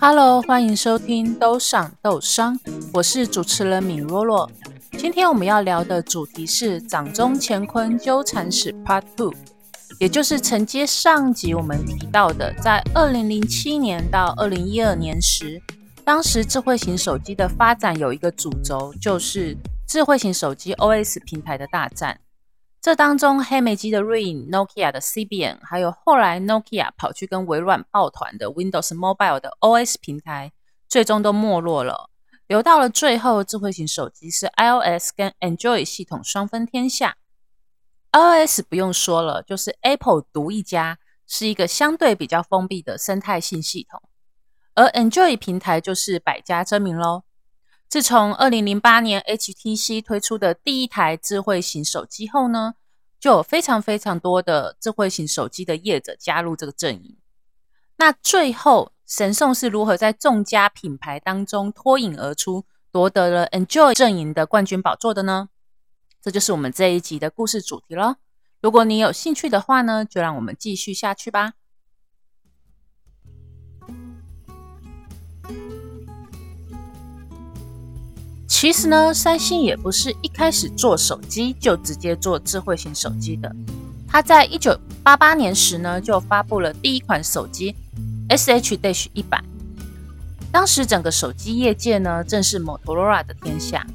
Hello，欢迎收听《都赏豆商》，我是主持人米若若。今天我们要聊的主题是掌中乾坤纠缠史 Part Two，也就是承接上集我们提到的，在二零零七年到二零一二年时，当时智慧型手机的发展有一个主轴，就是智慧型手机 OS 平台的大战。这当中，黑莓机的 Rain、Nokia 的 CBN，还有后来 Nokia 跑去跟微软抱团的 Windows Mobile 的 OS 平台，最终都没落了。留到了最后，智慧型手机是 iOS 跟 Android 系统双分天下。iOS 不用说了，就是 Apple 独一家，是一个相对比较封闭的生态性系统。而 Android 平台就是百家争鸣喽。自从二零零八年 HTC 推出的第一台智慧型手机后呢，就有非常非常多的智慧型手机的业者加入这个阵营。那最后，神送是如何在众家品牌当中脱颖而出，夺得了 Enjoy 阵营的冠军宝座的呢？这就是我们这一集的故事主题了。如果你有兴趣的话呢，就让我们继续下去吧。其实呢，三星也不是一开始做手机就直接做智慧型手机的。它在一九八八年时呢，就发布了第一款手机 SH-1 版。当时整个手机业界呢，正是 Motorola 的天下。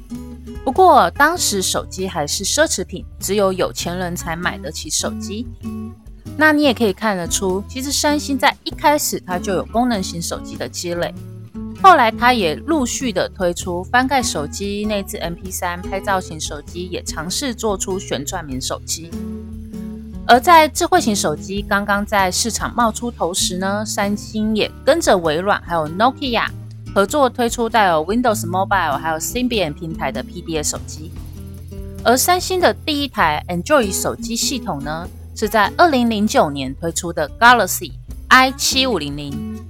不过当时手机还是奢侈品，只有有钱人才买得起手机。那你也可以看得出，其实三星在一开始它就有功能型手机的积累。后来，它也陆续的推出翻盖手机、内置 MP3、拍照型手机，也尝试做出旋转棉手机。而在智慧型手机刚刚在市场冒出头时呢，三星也跟着微软还有 Nokia 合作推出带有 Windows Mobile 还有 Symbian 平台的 PDA 手机。而三星的第一台 Android 手机系统呢，是在二零零九年推出的 Galaxy i 七五零零。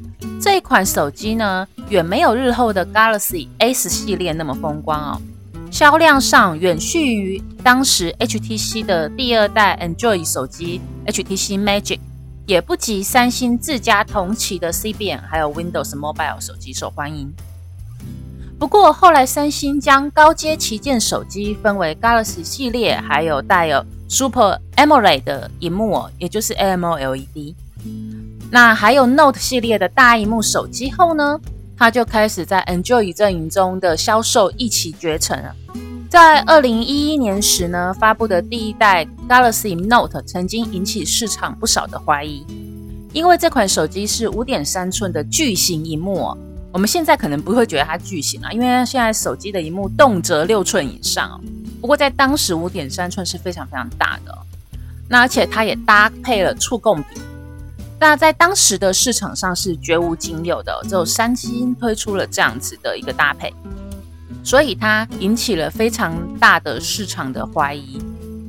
这款手机呢，远没有日后的 Galaxy S 系列那么风光哦，销量上远逊于当时 HTC 的第二代 Android 手机 HTC Magic，也不及三星自家同期的 CBN 还有 Windows Mobile 手机受欢迎。不过后来三星将高阶旗舰手机分为 Galaxy 系列，还有带有 Super AMOLED 的荧幕哦，也就是 AMOLED。那还有 Note 系列的大荧幕手机后呢，它就开始在 Enjoy 阵营中的销售一骑绝尘了。在二零一一年时呢，发布的第一代 Galaxy Note 曾经引起市场不少的怀疑，因为这款手机是五点三寸的巨型荧幕哦。我们现在可能不会觉得它巨型啊，因为现在手机的荧幕动辄六寸以上哦。不过在当时五点三寸是非常非常大的，那而且它也搭配了触控笔。那在当时的市场上是绝无仅有的，只有三星推出了这样子的一个搭配，所以它引起了非常大的市场的怀疑。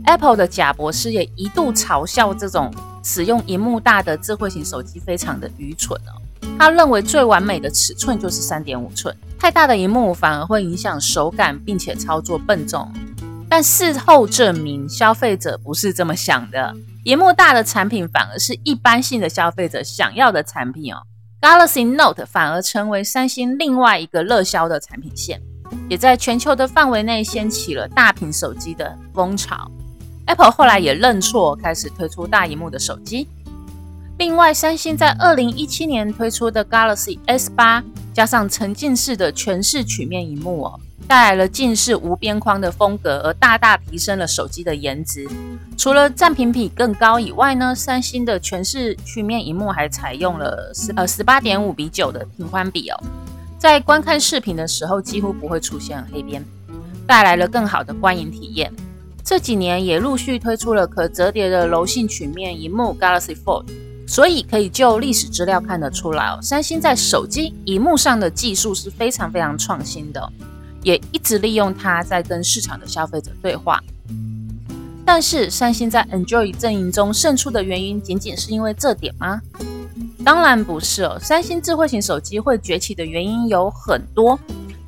Apple 的贾博士也一度嘲笑这种使用荧幕大的智慧型手机非常的愚蠢哦。他认为最完美的尺寸就是三点五寸，太大的荧幕反而会影响手感，并且操作笨重。但事后证明，消费者不是这么想的。萤幕大的产品反而是一般性的消费者想要的产品哦。Galaxy Note 反而成为三星另外一个热销的产品线，也在全球的范围内掀起了大屏手机的风潮。Apple 后来也认错，开始推出大萤幕的手机。另外，三星在二零一七年推出的 Galaxy S 八，加上沉浸式的全视曲面萤幕哦。带来了近视无边框的风格，而大大提升了手机的颜值。除了占屏比更高以外呢，三星的全视曲面荧幕还采用了十呃十八点五比九的屏宽比哦，在观看视频的时候几乎不会出现黑边，带来了更好的观影体验。这几年也陆续推出了可折叠的柔性曲面荧幕 Galaxy Fold，所以可以就历史资料看得出来哦，三星在手机荧幕上的技术是非常非常创新的。也一直利用它在跟市场的消费者对话，但是三星在 Enjoy 阵营中胜出的原因，仅仅是因为这点吗？当然不是哦。三星智慧型手机会崛起的原因有很多，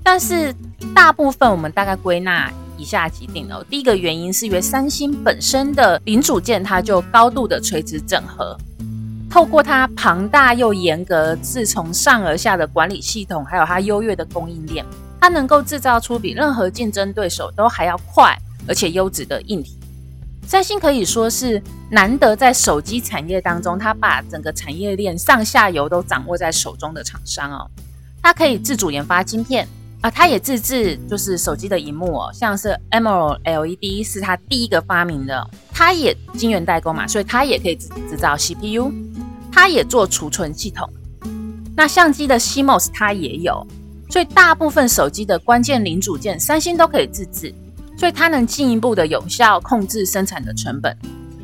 但是大部分我们大概归纳以下几点哦。第一个原因是因为三星本身的零组件它就高度的垂直整合，透过它庞大又严格、自从上而下的管理系统，还有它优越的供应链，它能够制造出比任何竞争对手都还要快而且优质的硬体。三星可以说是难得在手机产业当中，它把整个产业链上下游都掌握在手中的厂商哦。它可以自主研发晶片啊，它也自制就是手机的荧幕哦，像是 AMOLED 是它第一个发明的，它也晶圆代工嘛，所以它也可以自己制造 CPU。它也做储存系统，那相机的 CMOS 它也有，所以大部分手机的关键零组件，三星都可以自制，所以它能进一步的有效控制生产的成本。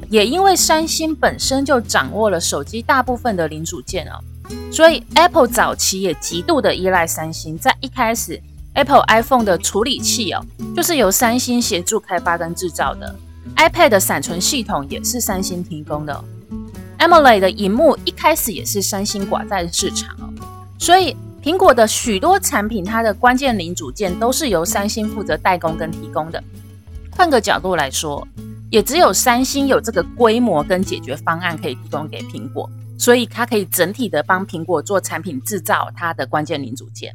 也因为三星本身就掌握了手机大部分的零组件哦，所以 Apple 早期也极度的依赖三星。在一开始，Apple iPhone 的处理器哦，就是由三星协助开发跟制造的，iPad 的闪存系统也是三星提供的。AMOLED 的荧幕一开始也是三星寡在市场哦，所以苹果的许多产品，它的关键零组件都是由三星负责代工跟提供的。换个角度来说，也只有三星有这个规模跟解决方案可以提供给苹果，所以它可以整体的帮苹果做产品制造它的关键零组件。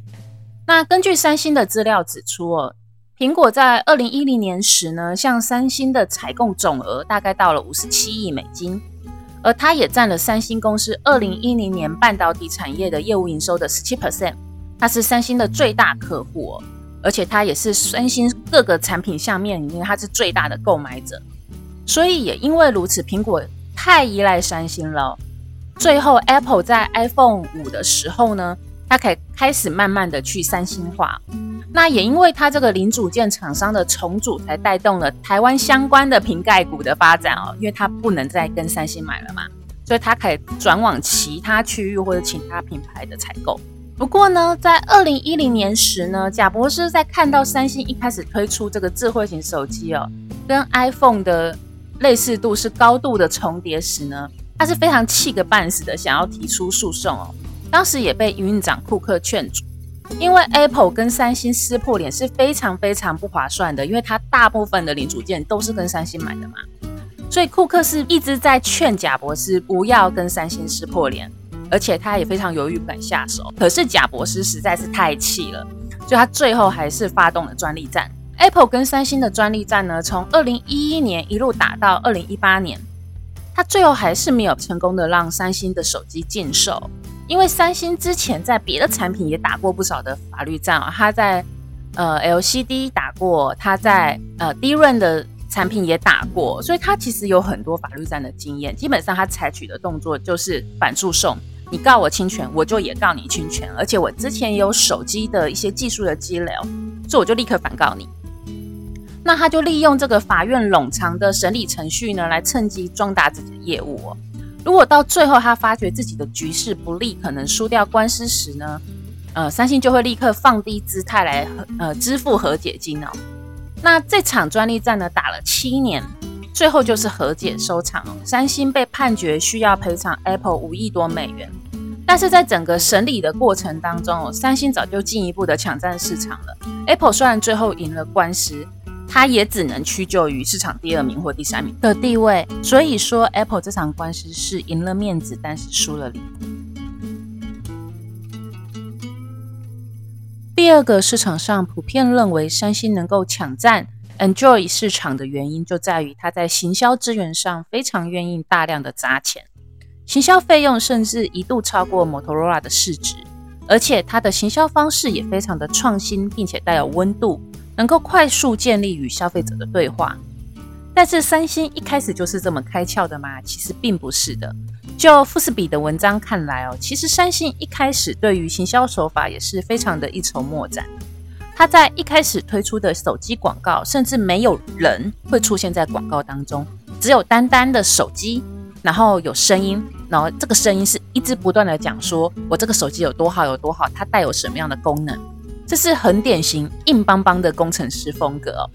那根据三星的资料指出哦，苹果在二零一零年时呢，向三星的采购总额大概到了五十七亿美金。而它也占了三星公司二零一零年半导体产业的业务营收的十七 percent，它是三星的最大客户哦，而且它也是三星各个产品下面里面它是最大的购买者，所以也因为如此，苹果太依赖三星了。最后，Apple 在 iPhone 五的时候呢，它可以开始慢慢的去三星化。那也因为它这个零组件厂商的重组，才带动了台湾相关的瓶盖股的发展哦。因为它不能再跟三星买了嘛，所以它可以转往其他区域或者其他品牌的采购。不过呢，在二零一零年时呢，贾博士在看到三星一开始推出这个智慧型手机哦，跟 iPhone 的类似度是高度的重叠时呢，他是非常气个半死的，想要提出诉讼哦。当时也被营运长库克劝阻。因为 Apple 跟三星撕破脸是非常非常不划算的，因为它大部分的零组件都是跟三星买的嘛，所以库克是一直在劝贾博士不要跟三星撕破脸，而且他也非常犹豫不敢下手。可是贾博士实在是太气了，所以他最后还是发动了专利战。Apple 跟三星的专利战呢，从二零一一年一路打到二零一八年，他最后还是没有成功的让三星的手机禁售。因为三星之前在别的产品也打过不少的法律战啊，他在呃 LCD 打过，他在呃 d r n 的产品也打过，所以他其实有很多法律战的经验。基本上他采取的动作就是反诉讼，你告我侵权，我就也告你侵权，而且我之前也有手机的一些技术的积累，所以我就立刻反告你。那他就利用这个法院冗长的审理程序呢，来趁机壮大自己的业务哦。如果到最后他发觉自己的局势不利，可能输掉官司时呢，呃，三星就会立刻放低姿态来呃支付和解金哦。那这场专利战呢，打了七年，最后就是和解收场哦。三星被判决需要赔偿 Apple 五亿多美元，但是在整个审理的过程当中哦，三星早就进一步的抢占市场了。Apple 虽然最后赢了官司。他也只能屈就于市场第二名或第三名的地位，所以说 Apple 这场官司是赢了面子，但是输了脸。第二个市场上普遍认为三星能够抢占 Android 市场的原因，就在于它在行销资源上非常愿意大量的砸钱，行销费用甚至一度超过 Motorola 的市值，而且它的行销方式也非常的创新，并且带有温度。能够快速建立与消费者的对话，但是三星一开始就是这么开窍的吗？其实并不是的。就富士比的文章看来哦，其实三星一开始对于行销手法也是非常的一筹莫展。他在一开始推出的手机广告，甚至没有人会出现在广告当中，只有单单的手机，然后有声音，然后这个声音是一直不断的讲说我这个手机有多好有多好，它带有什么样的功能。这是很典型硬邦邦的工程师风格哦，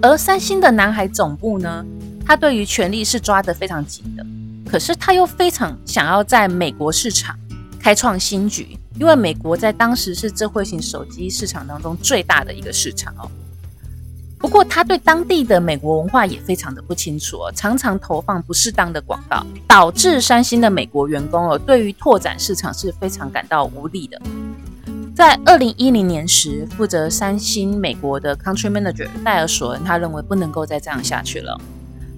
而三星的南海总部呢，他对于权力是抓得非常紧的，可是他又非常想要在美国市场开创新局，因为美国在当时是智慧型手机市场当中最大的一个市场哦。不过他对当地的美国文化也非常的不清楚哦，常常投放不适当的广告，导致三星的美国员工哦，对于拓展市场是非常感到无力的。在二零一零年时，负责三星美国的 Country Manager 戴尔索恩，他认为不能够再这样下去了。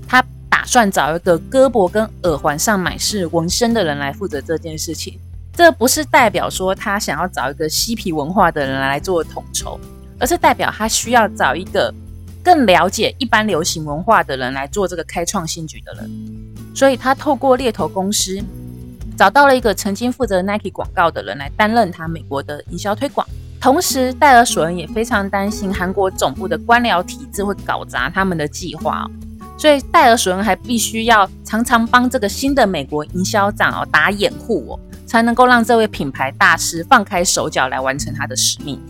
他打算找一个胳膊跟耳环上满是纹身的人来负责这件事情。这不是代表说他想要找一个嬉皮文化的人来做统筹，而是代表他需要找一个更了解一般流行文化的人来做这个开创新局的人。所以他透过猎头公司。找到了一个曾经负责 Nike 广告的人来担任他美国的营销推广，同时戴尔索恩也非常担心韩国总部的官僚体制会搞砸他们的计划，所以戴尔索恩还必须要常常帮这个新的美国营销长哦打掩护哦，才能够让这位品牌大师放开手脚来完成他的使命。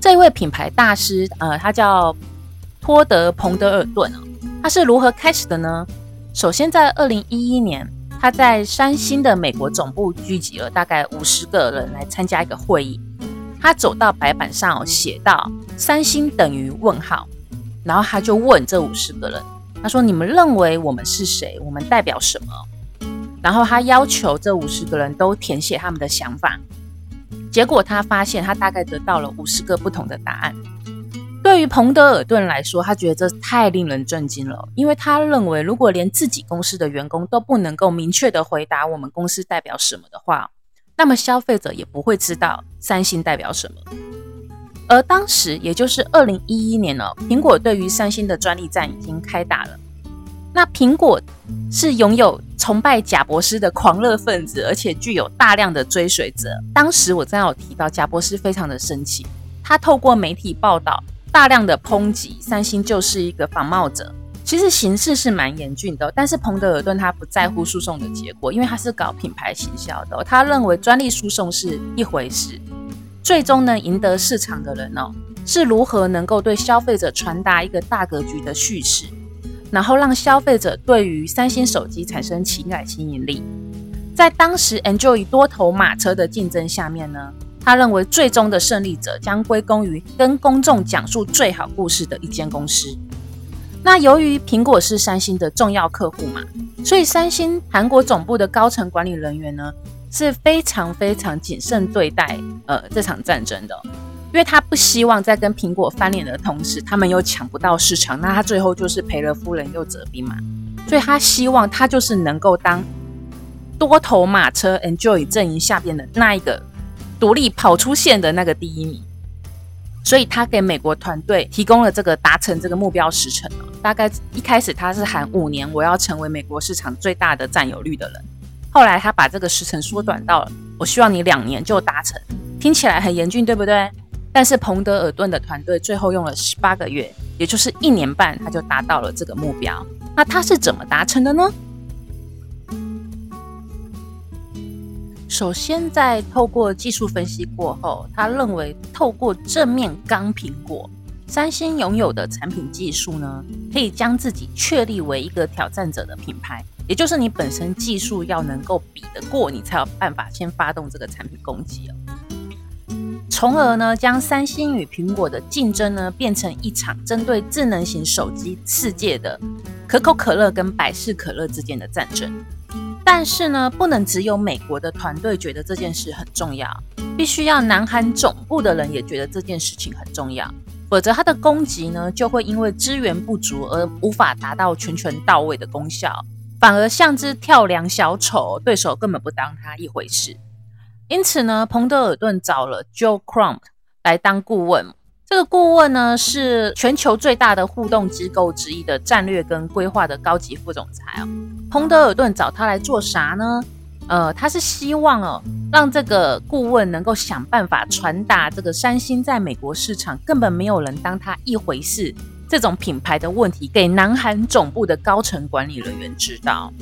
这一位品牌大师，呃，他叫托德·彭德尔顿哦，他是如何开始的呢？首先在二零一一年。他在三星的美国总部聚集了大概五十个人来参加一个会议。他走到白板上写到：“三星等于问号。”然后他就问这五十个人：“他说你们认为我们是谁？我们代表什么？”然后他要求这五十个人都填写他们的想法。结果他发现他大概得到了五十个不同的答案。对于彭德尔顿来说，他觉得这太令人震惊了，因为他认为，如果连自己公司的员工都不能够明确地回答我们公司代表什么的话，那么消费者也不会知道三星代表什么。而当时，也就是二零一一年呢，苹果对于三星的专利战已经开打了。那苹果是拥有崇拜贾博士的狂热分子，而且具有大量的追随者。当时我刚刚有提到，贾博士非常的生气，他透过媒体报道。大量的抨击三星就是一个仿冒者，其实形势是蛮严峻的。但是彭德尔顿他不在乎诉讼的结果，因为他是搞品牌行销的。他认为专利诉讼是一回事，最终呢赢得市场的人哦，是如何能够对消费者传达一个大格局的叙事，然后让消费者对于三星手机产生情感吸引力。在当时 Android 多头马车的竞争下面呢，他认为最终的胜利者将归功于跟公众讲述最好故事的一间公司。那由于苹果是三星的重要客户嘛，所以三星韩国总部的高层管理人员呢是非常非常谨慎对待呃这场战争的，因为他不希望在跟苹果翻脸的同时，他们又抢不到市场，那他最后就是赔了夫人又折兵嘛。所以他希望他就是能够当多头马车 Enjoy 阵营下边的那一个。独立跑出线的那个第一名，所以他给美国团队提供了这个达成这个目标时程。大概一开始他是喊五年，我要成为美国市场最大的占有率的人。后来他把这个时程缩短到了，我希望你两年就达成。听起来很严峻，对不对？但是彭德尔顿的团队最后用了十八个月，也就是一年半，他就达到了这个目标。那他是怎么达成的呢？首先，在透过技术分析过后，他认为透过正面刚苹果，三星拥有的产品技术呢，可以将自己确立为一个挑战者的品牌，也就是你本身技术要能够比得过，你才有办法先发动这个产品攻击哦。从而呢，将三星与苹果的竞争呢，变成一场针对智能型手机世界的可口可乐跟百事可乐之间的战争。但是呢，不能只有美国的团队觉得这件事很重要，必须要南韩总部的人也觉得这件事情很重要，否则他的攻击呢，就会因为资源不足而无法达到全权到位的功效，反而像只跳梁小丑，对手根本不当他一回事。因此呢，彭德尔顿找了 Joe Crump 来当顾问。这个顾问呢，是全球最大的互动机构之一的战略跟规划的高级副总裁哦。彭德尔顿找他来做啥呢？呃，他是希望哦，让这个顾问能够想办法传达这个三星在美国市场根本没有人当他一回事这种品牌的问题，给南韩总部的高层管理人员知道。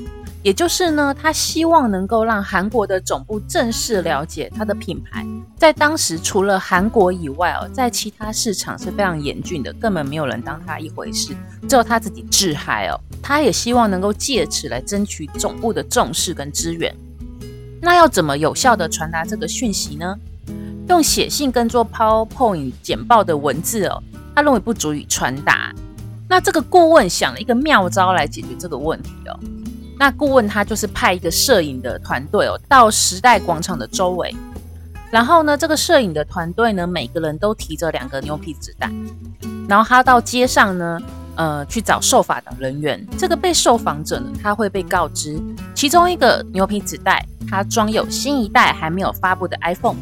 也就是呢，他希望能够让韩国的总部正式了解他的品牌，在当时除了韩国以外哦，在其他市场是非常严峻的，根本没有人当他一回事，只有他自己自嗨哦。他也希望能够借此来争取总部的重视跟资源。那要怎么有效地传达这个讯息呢？用写信跟做 PowerPoint 简报的文字哦，他认为不足以传达。那这个顾问想了一个妙招来解决这个问题哦。那顾问他就是派一个摄影的团队哦，到时代广场的周围，然后呢，这个摄影的团队呢，每个人都提着两个牛皮纸袋，然后他到街上呢，呃，去找受访的人员。这个被受访者呢，他会被告知，其中一个牛皮纸袋它装有新一代还没有发布的 iPhone，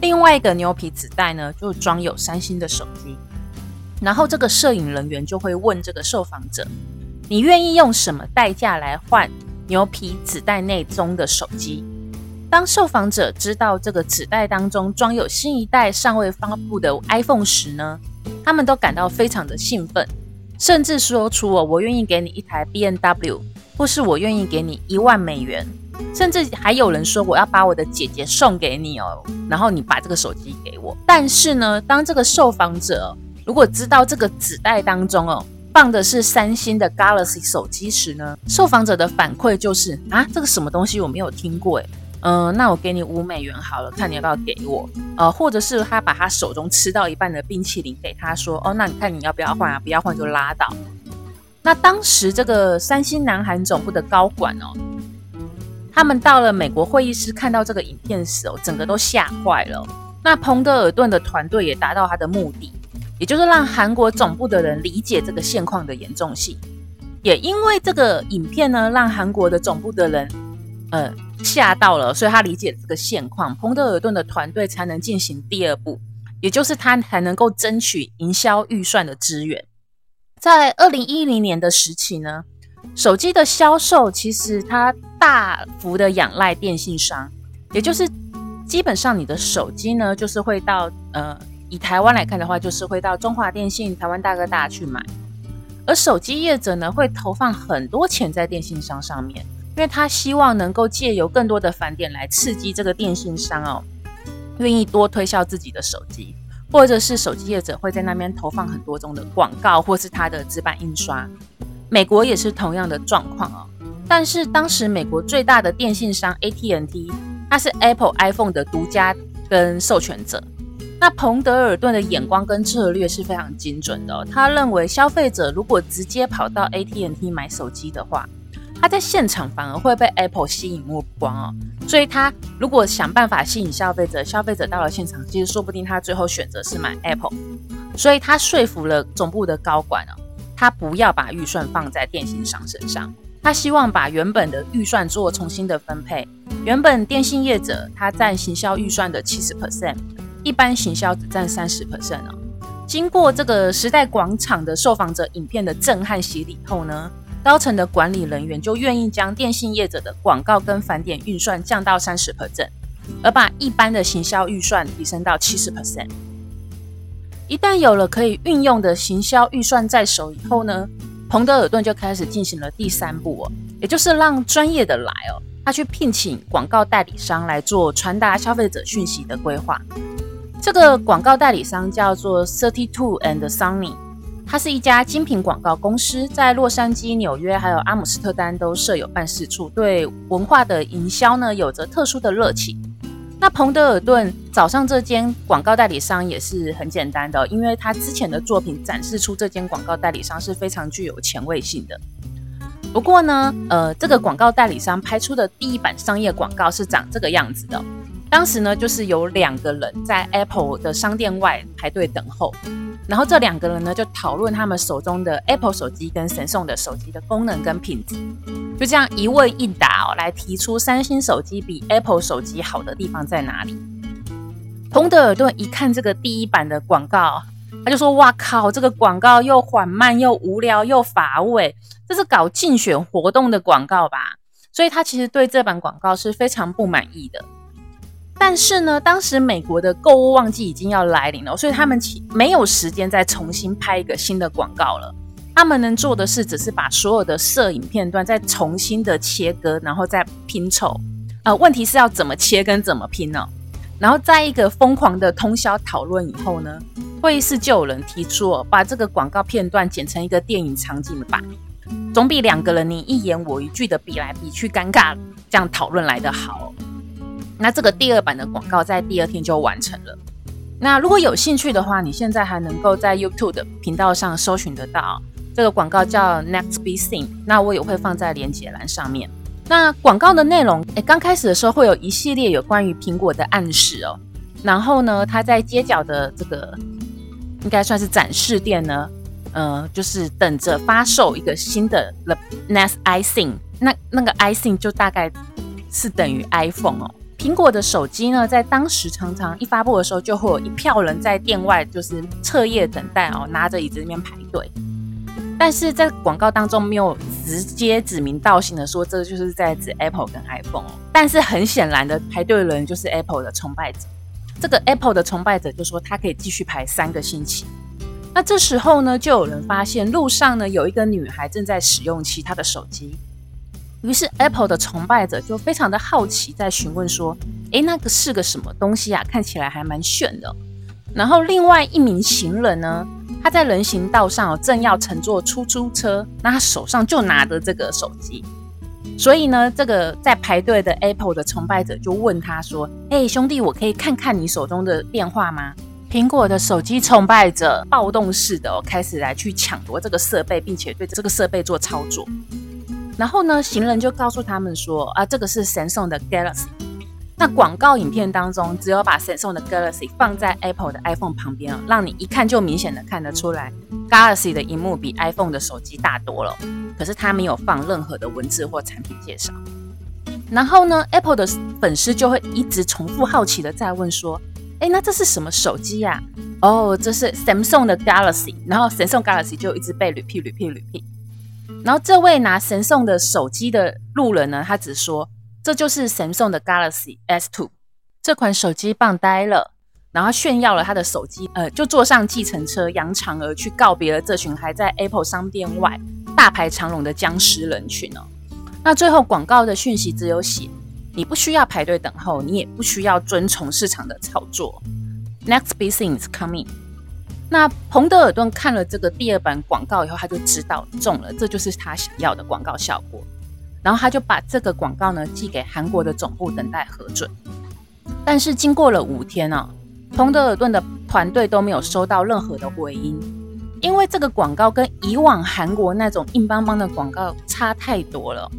另外一个牛皮纸袋呢，就装有三星的手机。然后这个摄影人员就会问这个受访者。你愿意用什么代价来换牛皮纸袋内中的手机？当受访者知道这个纸袋当中装有新一代尚未发布的 iPhone 时呢，他们都感到非常的兴奋，甚至说出“我我愿意给你一台 BMW”，或是“我愿意给你一万美元”，甚至还有人说“我要把我的姐姐送给你哦，然后你把这个手机给我”。但是呢，当这个受访者如果知道这个纸袋当中哦，放的是三星的 Galaxy 手机时呢，受访者的反馈就是啊，这个什么东西我没有听过诶，嗯、那我给你五美元好了，看你要不要给我，呃，或者是他把他手中吃到一半的冰淇淋给他说，哦，那你看你要不要换啊？不要换就拉倒。那当时这个三星南韩总部的高管哦，他们到了美国会议室看到这个影片时哦，整个都吓坏了。那彭德尔顿的团队也达到他的目的。也就是让韩国总部的人理解这个现况的严重性，也因为这个影片呢，让韩国的总部的人，呃，吓到了，所以他理解这个现况，彭德尔顿的团队才能进行第二步，也就是他才能够争取营销预算的资源。在二零一零年的时期呢，手机的销售其实它大幅的仰赖电信商，也就是基本上你的手机呢，就是会到呃。以台湾来看的话，就是会到中华电信、台湾大哥大去买，而手机业者呢，会投放很多钱在电信商上面，因为他希望能够借由更多的返点来刺激这个电信商哦，愿意多推销自己的手机，或者是手机业者会在那边投放很多种的广告，或是他的纸板印刷。美国也是同样的状况哦，但是当时美国最大的电信商 AT&T，它是 Apple iPhone 的独家跟授权者。那彭德尔顿的眼光跟策略是非常精准的。他认为，消费者如果直接跑到 AT&T 买手机的话，他在现场反而会被 Apple 吸引目光哦。所以，他如果想办法吸引消费者，消费者到了现场，其实说不定他最后选择是买 Apple。所以他说服了总部的高管哦，他不要把预算放在电信商身上，他希望把原本的预算做重新的分配。原本电信业者他占行销预算的七十 percent。一般行销只占三十 percent 哦。经过这个时代广场的受访者影片的震撼洗礼后呢，高层的管理人员就愿意将电信业者的广告跟返点预算降到三十 percent，而把一般的行销预算提升到七十 percent。一旦有了可以运用的行销预算在手以后呢，彭德尔顿就开始进行了第三步哦，也就是让专业的来哦，他去聘请广告代理商来做传达消费者讯息的规划。这个广告代理商叫做 Thirty Two and Sunny，它是一家精品广告公司，在洛杉矶、纽约还有阿姆斯特丹都设有办事处，对文化的营销呢有着特殊的热情。那彭德尔顿早上这间广告代理商也是很简单的，因为他之前的作品展示出这间广告代理商是非常具有前卫性的。不过呢，呃，这个广告代理商拍出的第一版商业广告是长这个样子的。当时呢，就是有两个人在 Apple 的商店外排队等候，然后这两个人呢就讨论他们手中的 Apple 手机跟神送的手机的功能跟品质，就这样一问一答哦，来提出三星手机比 Apple 手机好的地方在哪里。彭德尔顿一看这个第一版的广告，他就说：“哇靠，这个广告又缓慢又无聊又乏味，这是搞竞选活动的广告吧？”所以他其实对这版广告是非常不满意的。但是呢，当时美国的购物旺季已经要来临了，所以他们没有时间再重新拍一个新的广告了。他们能做的是，只是把所有的摄影片段再重新的切割，然后再拼凑。呃，问题是要怎么切跟怎么拼呢？然后在一个疯狂的通宵讨论以后呢，会议室就有人提出，把这个广告片段剪成一个电影场景吧，总比两个人你一言我一句的比来比去尴尬这样讨论来的好。那这个第二版的广告在第二天就完成了。那如果有兴趣的话，你现在还能够在 YouTube 的频道上搜寻得到这个广告，叫 Next Be Seen。那我也会放在连接栏上面。那广告的内容，诶，刚开始的时候会有一系列有关于苹果的暗示哦。然后呢，它在街角的这个应该算是展示店呢，呃，就是等着发售一个新的 The Next iThing。那那个 iThing 就大概是等于 iPhone 哦。苹果的手机呢，在当时常常一发布的时候，就会有一票人在店外就是彻夜等待哦，拿着椅子那边排队。但是在广告当中没有直接指名道姓的说，这就是在指 Apple 跟 iPhone。但是很显然的，排队的人就是 Apple 的崇拜者。这个 Apple 的崇拜者就说他可以继续排三个星期。那这时候呢，就有人发现路上呢有一个女孩正在使用其他的手机。于是 Apple 的崇拜者就非常的好奇，在询问说：“诶，那个是个什么东西啊？看起来还蛮炫的。”然后另外一名行人呢，他在人行道上正要乘坐出租车，那他手上就拿着这个手机。所以呢，这个在排队的 Apple 的崇拜者就问他说：“诶，兄弟，我可以看看你手中的电话吗？”苹果的手机崇拜者暴动式的，开始来去抢夺这个设备，并且对这个设备做操作。然后呢，行人就告诉他们说：“啊，这个是 Samsung 的 Galaxy。”那广告影片当中，只有把 Samsung 的 Galaxy 放在 Apple 的 iPhone 旁边，让你一看就明显的看得出来，Galaxy 的荧幕比 iPhone 的手机大多了。可是它没有放任何的文字或产品介绍。然后呢，Apple 的粉丝就会一直重复好奇的在问说：“哎，那这是什么手机呀？”哦，这是 Samsung 的 Galaxy。然后 Samsung Galaxy 就一直被 repeat repeat repeat。然后这位拿神送的手机的路人呢，他只说这就是神送的 Galaxy S2 这款手机棒呆了，然后炫耀了他的手机，呃，就坐上计程车扬长而去，告别了这群还在 Apple 商店外大排长龙的僵尸人群哦。那最后广告的讯息只有写，你不需要排队等候，你也不需要遵从市场的操作。Next big thing is coming。那彭德尔顿看了这个第二版广告以后，他就知道中了，这就是他想要的广告效果。然后他就把这个广告呢寄给韩国的总部等待核准。但是经过了五天啊，彭德尔顿的团队都没有收到任何的回音，因为这个广告跟以往韩国那种硬邦邦的广告差太多了。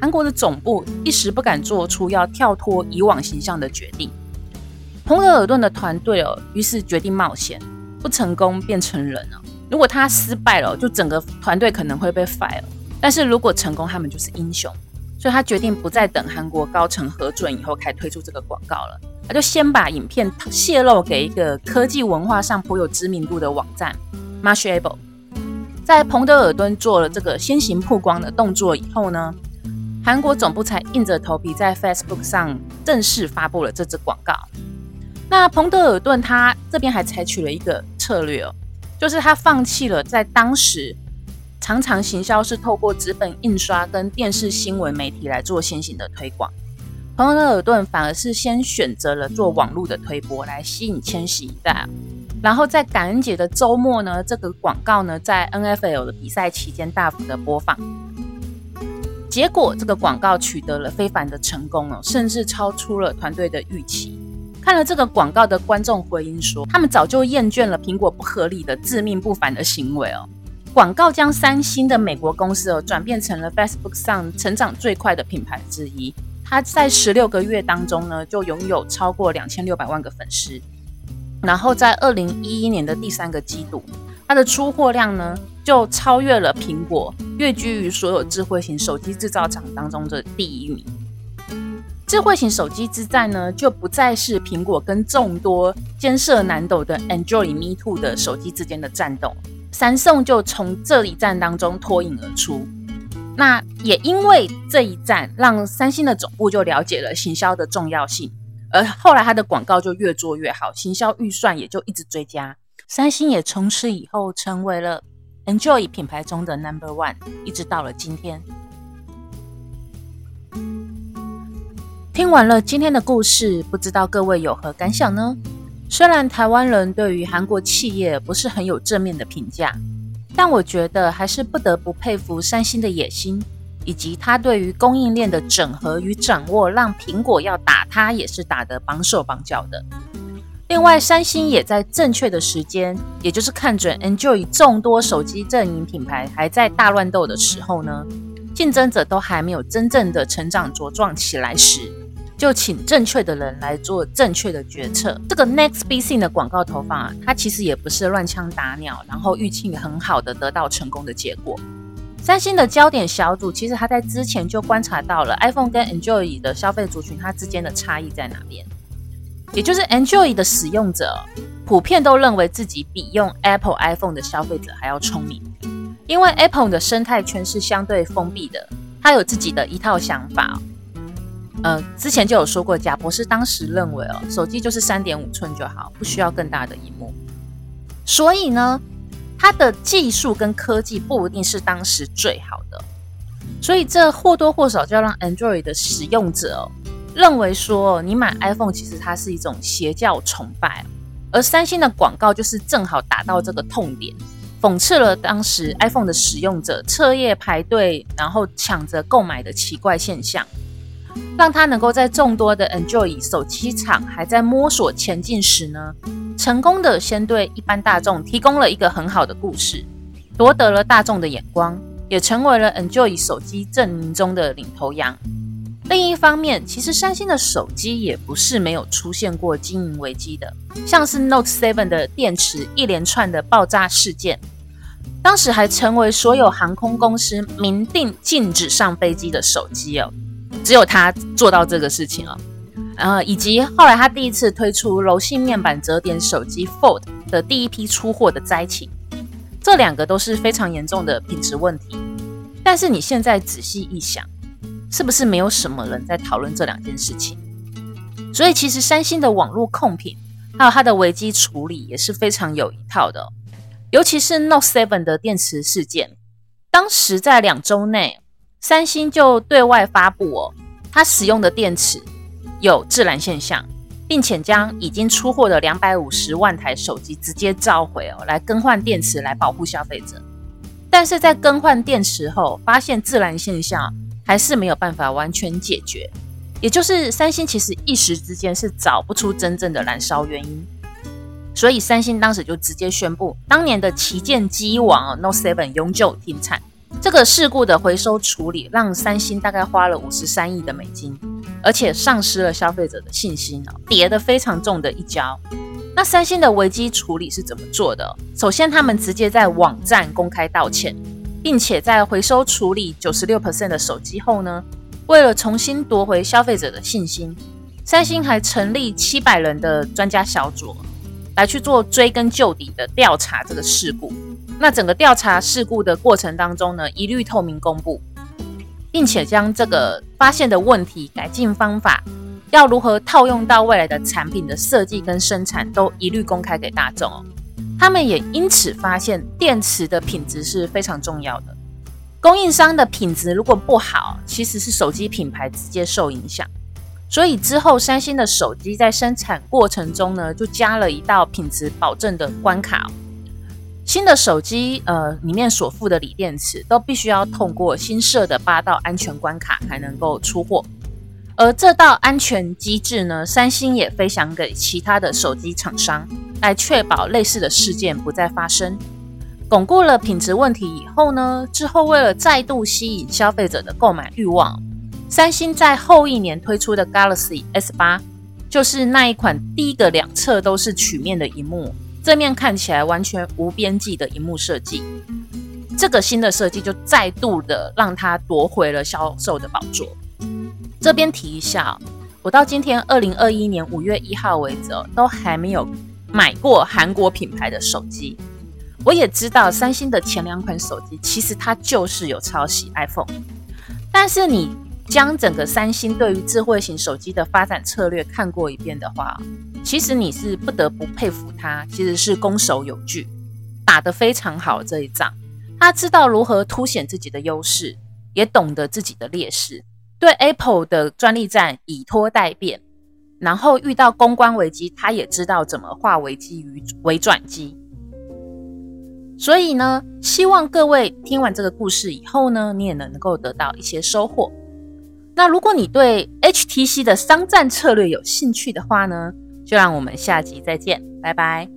韩国的总部一时不敢做出要跳脱以往形象的决定。彭德尔顿的团队哦，于是决定冒险。不成功变成人了。如果他失败了，就整个团队可能会被 fire。但是如果成功，他们就是英雄。所以他决定不再等韩国高层核准以后，开推出这个广告了。他就先把影片泄露给一个科技文化上颇有知名度的网站 Mashable。在彭德尔顿做了这个先行曝光的动作以后呢，韩国总部才硬着头皮在 Facebook 上正式发布了这支广告。那彭德尔顿他这边还采取了一个策略哦，就是他放弃了在当时常常行销是透过纸本印刷跟电视新闻媒体来做先行的推广，彭德尔顿反而是先选择了做网络的推播来吸引千禧一代，然后在感恩节的周末呢，这个广告呢在 NFL 的比赛期间大幅的播放，结果这个广告取得了非凡的成功哦，甚至超出了团队的预期。看了这个广告的观众回应说，他们早就厌倦了苹果不合理的自命不凡的行为哦。广告将三星的美国公司哦转变成了 Facebook 上成长最快的品牌之一。它在十六个月当中呢，就拥有超过两千六百万个粉丝。然后在二零一一年的第三个季度，它的出货量呢就超越了苹果，跃居于所有智慧型手机制造厂当中的第一名。智慧型手机之战呢，就不再是苹果跟众多艰涩难懂的 Android Me Too 的手机之间的战斗，三星就从这一战当中脱颖而出。那也因为这一战，让三星的总部就了解了行销的重要性，而后来它的广告就越做越好，行销预算也就一直追加。三星也从此以后成为了 Android 品牌中的 Number One，一直到了今天。听完了今天的故事，不知道各位有何感想呢？虽然台湾人对于韩国企业不是很有正面的评价，但我觉得还是不得不佩服三星的野心，以及他对于供应链的整合与掌握，让苹果要打他也是打得绑手绑脚的。另外，三星也在正确的时间，也就是看准 Android 众多手机阵营品牌还在大乱斗的时候呢，竞争者都还没有真正的成长茁壮起来时，就请正确的人来做正确的决策。这个 Next B C 的广告投放啊，它其实也不是乱枪打鸟，然后预期很好的得到成功的结果。三星的焦点小组其实他在之前就观察到了 iPhone 跟 Android 的消费族群它之间的差异在哪边。也就是 Android 的使用者普遍都认为自己比用 Apple iPhone 的消费者还要聪明，因为 Apple 的生态圈是相对封闭的，它有自己的一套想法。呃，之前就有说过，贾博士当时认为哦，手机就是三点五寸就好，不需要更大的荧幕。所以呢，它的技术跟科技不一定是当时最好的，所以这或多或少就要让 Android 的使用者哦。认为说你买 iPhone 其实它是一种邪教崇拜，而三星的广告就是正好打到这个痛点，讽刺了当时 iPhone 的使用者彻夜排队然后抢着购买的奇怪现象，让它能够在众多的 Enjoy 手机厂还在摸索前进时呢，成功的先对一般大众提供了一个很好的故事，夺得了大众的眼光，也成为了 Enjoy 手机阵营中的领头羊。另一方面，其实三星的手机也不是没有出现过经营危机的，像是 Note Seven 的电池一连串的爆炸事件，当时还成为所有航空公司明定禁止上飞机的手机哦，只有他做到这个事情哦，呃，以及后来他第一次推出柔性面板折叠手机 Fold 的第一批出货的灾情，这两个都是非常严重的品质问题，但是你现在仔细一想。是不是没有什么人在讨论这两件事情？所以其实三星的网络控品还有它的危机处理也是非常有一套的。尤其是 Note 7的电池事件，当时在两周内，三星就对外发布哦，它使用的电池有自燃现象，并且将已经出货的两百五十万台手机直接召回哦，来更换电池来保护消费者。但是在更换电池后，发现自燃现象。还是没有办法完全解决，也就是三星其实一时之间是找不出真正的燃烧原因，所以三星当时就直接宣布，当年的旗舰机王 Note 7永久停产。这个事故的回收处理让三星大概花了五十三亿的美金，而且丧失了消费者的信心哦，跌得非常重的一跤。那三星的危机处理是怎么做的？首先，他们直接在网站公开道歉。并且在回收处理九十六 percent 的手机后呢，为了重新夺回消费者的信心，三星还成立七百人的专家小组来去做追根究底的调查这个事故。那整个调查事故的过程当中呢，一律透明公布，并且将这个发现的问题、改进方法，要如何套用到未来的产品的设计跟生产，都一律公开给大众哦。他们也因此发现，电池的品质是非常重要的。供应商的品质如果不好，其实是手机品牌直接受影响。所以之后，三星的手机在生产过程中呢，就加了一道品质保证的关卡。新的手机，呃，里面所附的锂电池都必须要通过新设的八道安全关卡才能够出货。而这道安全机制呢，三星也分享给其他的手机厂商，来确保类似的事件不再发生。巩固了品质问题以后呢，之后为了再度吸引消费者的购买欲望，三星在后一年推出的 Galaxy S8，就是那一款第一个两侧都是曲面的荧幕，正面看起来完全无边际的荧幕设计。这个新的设计就再度的让它夺回了销售的宝座。这边提一下，我到今天二零二一年五月一号为止，都还没有买过韩国品牌的手机。我也知道三星的前两款手机，其实它就是有抄袭 iPhone。但是你将整个三星对于智慧型手机的发展策略看过一遍的话，其实你是不得不佩服他，其实是攻守有据，打得非常好这一仗。他知道如何凸显自己的优势，也懂得自己的劣势。对 Apple 的专利战以拖待变，然后遇到公关危机，他也知道怎么化危机于为转机。所以呢，希望各位听完这个故事以后呢，你也能够得到一些收获。那如果你对 HTC 的商战策略有兴趣的话呢，就让我们下集再见，拜拜。